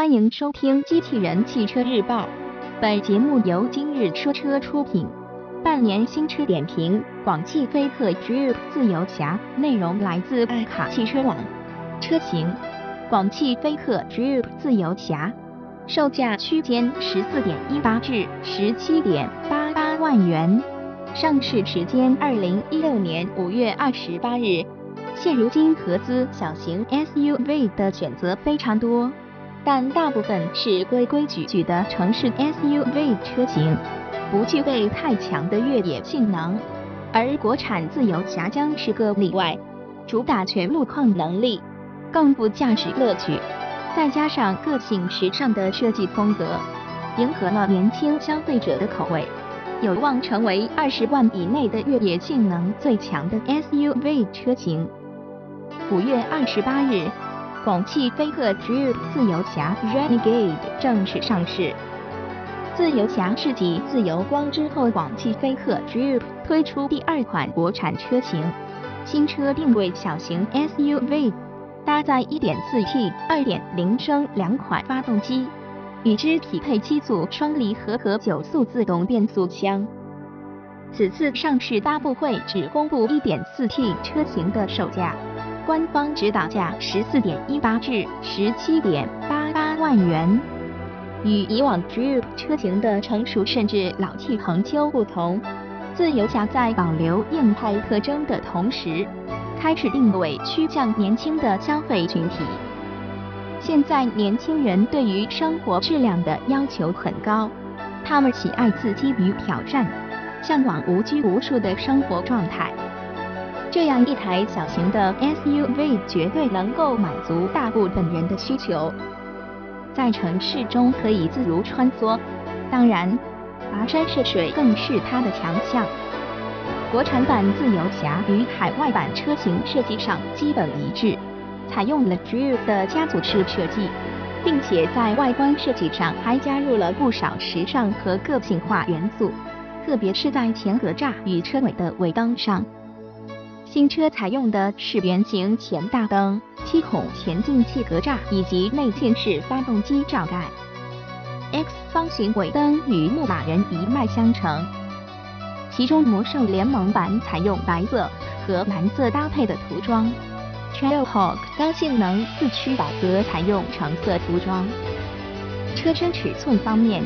欢迎收听《机器人汽车日报》，本节目由今日说车出品。半年新车点评：广汽菲克 Dream 自由侠，内容来自爱卡汽车网。车型：广汽菲克 Dream 自由侠，售价区间十四点一八至十七点八八万元，上市时间二零一六年五月二十八日。现如今合资小型 SUV 的选择非常多。但大部分是规规矩矩的城市 SUV 车型，不具备太强的越野性能，而国产自由侠将是个例外，主打全路况能力，更富驾驶乐趣，再加上个性时尚的设计风格，迎合了年轻消费者的口味，有望成为二十万以内的越野性能最强的 SUV 车型。五月二十八日。广汽菲克 Dream 自由侠 Renegade 正式上市。自由侠是继自由光之后，广汽菲克 Dream 推出第二款国产车型。新车定位小型 SUV，搭载 1.4T、2.0升两款发动机，与之匹配七速双离合和九速自动变速箱。此次上市发布会只公布 1.4T 车型的售价。官方指导价十四点一八至十七点八八万元，与以往 drip 车型的成熟甚至老气横秋不同，自由侠在保留硬派特征的同时，开始定位趋向年轻的消费群体。现在年轻人对于生活质量的要求很高，他们喜爱刺激与挑战，向往无拘无束的生活状态。这样一台小型的 SUV 绝对能够满足大部分人的需求，在城市中可以自如穿梭，当然，跋山涉水更是它的强项。国产版自由侠与海外版车型设计上基本一致，采用了 Drew 的家族式设计，并且在外观设计上还加入了不少时尚和个性化元素，特别是在前格栅与车尾的尾灯上。新车采用的是圆形前大灯、七孔前进气格栅以及内嵌式发动机罩盖。X 方形尾灯与牧马人一脉相承。其中魔兽联盟版采用白色和蓝色搭配的涂装，Trailhawk 高性能四驱版则采用橙色涂装。车身尺寸方面。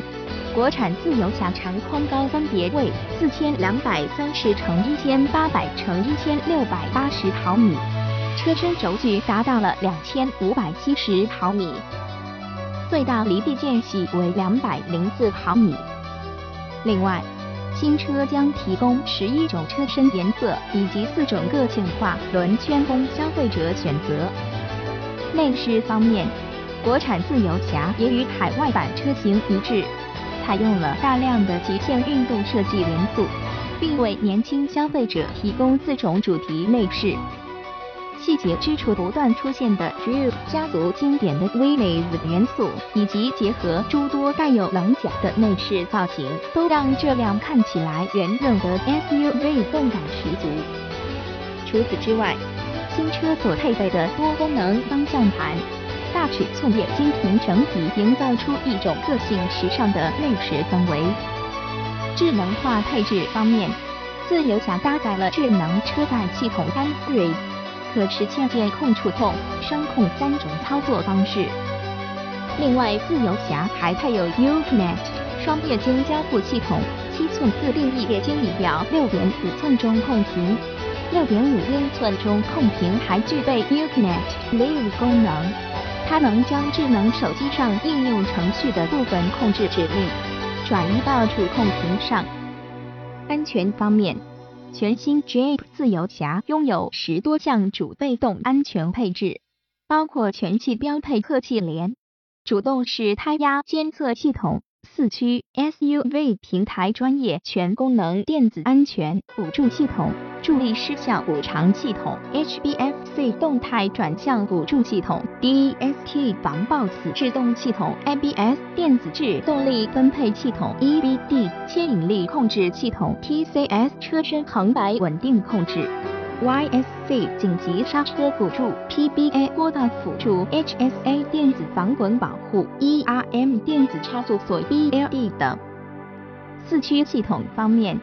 国产自由侠长宽高分别为四千两百三十乘一千八百乘一千六百八十毫米，车身轴距达到了两千五百七十毫米，最大离地间隙为两百零四毫米。另外，新车将提供十一种车身颜色以及四种个性化轮圈供消费者选择。内饰方面，国产自由侠也与海外版车型一致。采用了大量的极限运动设计元素，并为年轻消费者提供四种主题内饰。细节之处不断出现的 Dream 家族经典的 v i z 元素，以及结合诸多带有棱角的内饰造型，都让这辆看起来圆润的 SUV 动感十足。除此之外，新车所配备的多功能方向盘。大尺寸液晶屏整体营造出一种个性时尚的内饰氛围。智能化配置方面，自由侠搭载了智能车载系统 Android，可实现键控、触控、声控三种操作方式。另外，自由侠还配有 Uconnect 双液晶交互系统、七寸自定义液晶仪表、六点五寸中控屏、六点五英寸中控屏，还具备 Uconnect Live 功能。它能将智能手机上应用程序的部分控制指令转移到主控屏上。安全方面，全新 Jeep 自由侠拥有十多项主被动安全配置，包括全系标配侧气帘、主动式胎压监测系统。四驱 SUV 平台专业全功能电子安全辅助系统、助力失效补偿系统、HBFC 动态转向辅助系统、DST 防抱死制动系统、ABS 电子制动力分配系统、EBD 牵引力控制系统、TCS 车身横摆稳定控制。YSC 紧急刹车辅助、PBA 波道辅助、HSA 电子防滚保护、ERM 电子差速锁、BLD 等。四驱系统方面，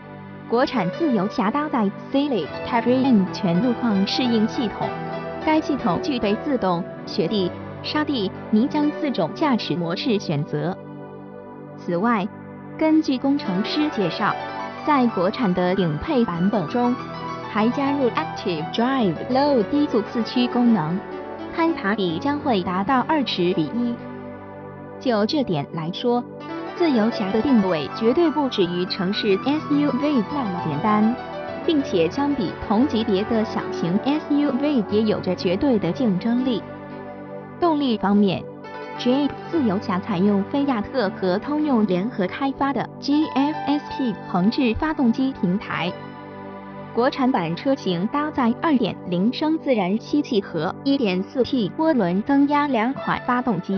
国产自由侠搭载 Silic Terrain 全路况适应系统，该系统具备自动、雪地、沙地、泥浆四种驾驶模式选择。此外，根据工程师介绍，在国产的顶配版本中，还加入 Active Drive Low 低速四驱功能，攀爬比将会达到二十比一。就这点来说，自由侠的定位绝对不止于城市 SUV 那么简单，并且相比同级别的小型 SUV 也有着绝对的竞争力。动力方面。Jeep 自由侠采用菲亚特和通用联合开发的 GFSP 横置发动机平台，国产版车型搭载2.0升自然吸气和 1.4T 涡轮增压两款发动机，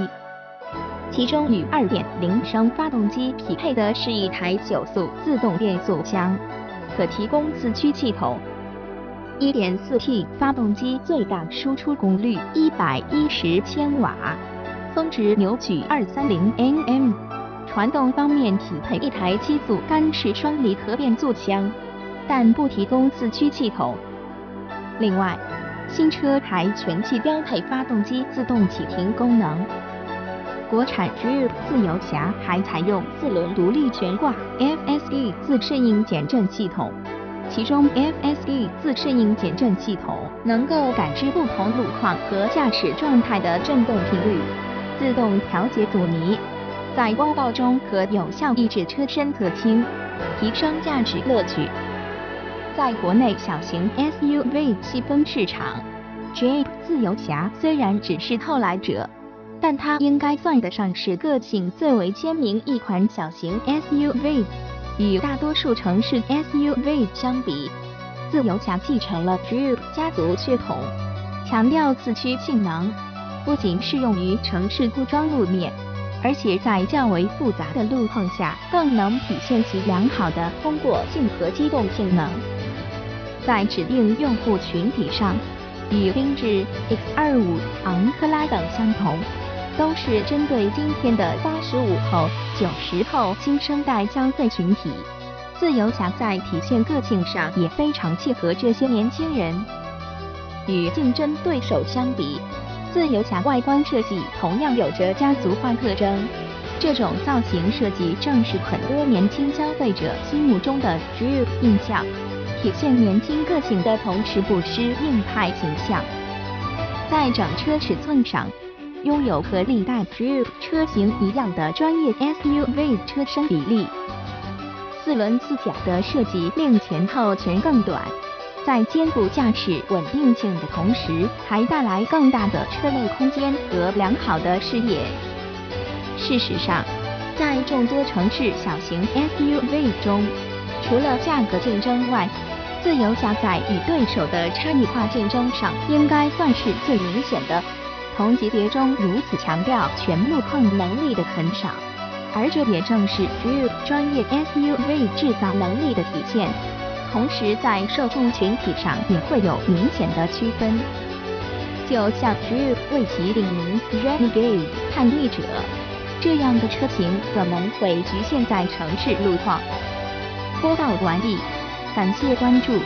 其中与2.0升发动机匹配的是一台九速自动变速箱，可提供四驱系统。1.4T 发动机最大输出功率110千瓦。峰值扭矩二三零 Nm，传动方面匹配一台七速干式双离合变速箱，但不提供四驱系统。另外，新车还全系标配发动机自动启停功能。国产 Jeep 自由侠还采用四轮独立悬挂 FSD 自适应减震系统，其中 FSD 自适应减震系统能够感知不同路况和驾驶状态的震动频率。自动调节阻尼，在弯道中可有效抑制车身侧倾，提升驾驶乐趣。在国内小型 SUV 细分市场，Jeep 自由侠虽然只是后来者，但它应该算得上是个性最为鲜明一款小型 SUV。与大多数城市 SUV 相比，自由侠继承了 Jeep 家族血统，强调四驱性能。不仅适用于城市铺装路面，而且在较为复杂的路况下，更能体现其良好的通过性和机动性能。在指定用户群体上，与缤智、X25、昂科拉等相同，都是针对今天的八十五后、九十后新生代消费群体。自由侠在体现个性上也非常契合这些年轻人。与竞争对手相比，自由侠外观设计同样有着家族化特征，这种造型设计正是很多年轻消费者心目中的 Jeep 印象，体现年轻个性的同时不失硬派形象。在整车尺寸上，拥有和历代 Jeep 车型一样的专业 SUV 车身比例，四轮四角的设计令前后悬更短。在兼顾驾驶稳定性的同时，还带来更大的车内空间和良好的视野。事实上，在众多城市小型 SUV 中，除了价格竞争外，自由下在与对手的差异化竞争上应该算是最明显的。同级别中如此强调全路况能力的很少，而这也正是 Jeep 专业 SUV 制造能力的体现。同时，在受众群体上也会有明显的区分。就像 Jeep 为其定名 Renegade 叛逆者这样的车型，可能会局限在城市路况？播报完毕，感谢关注。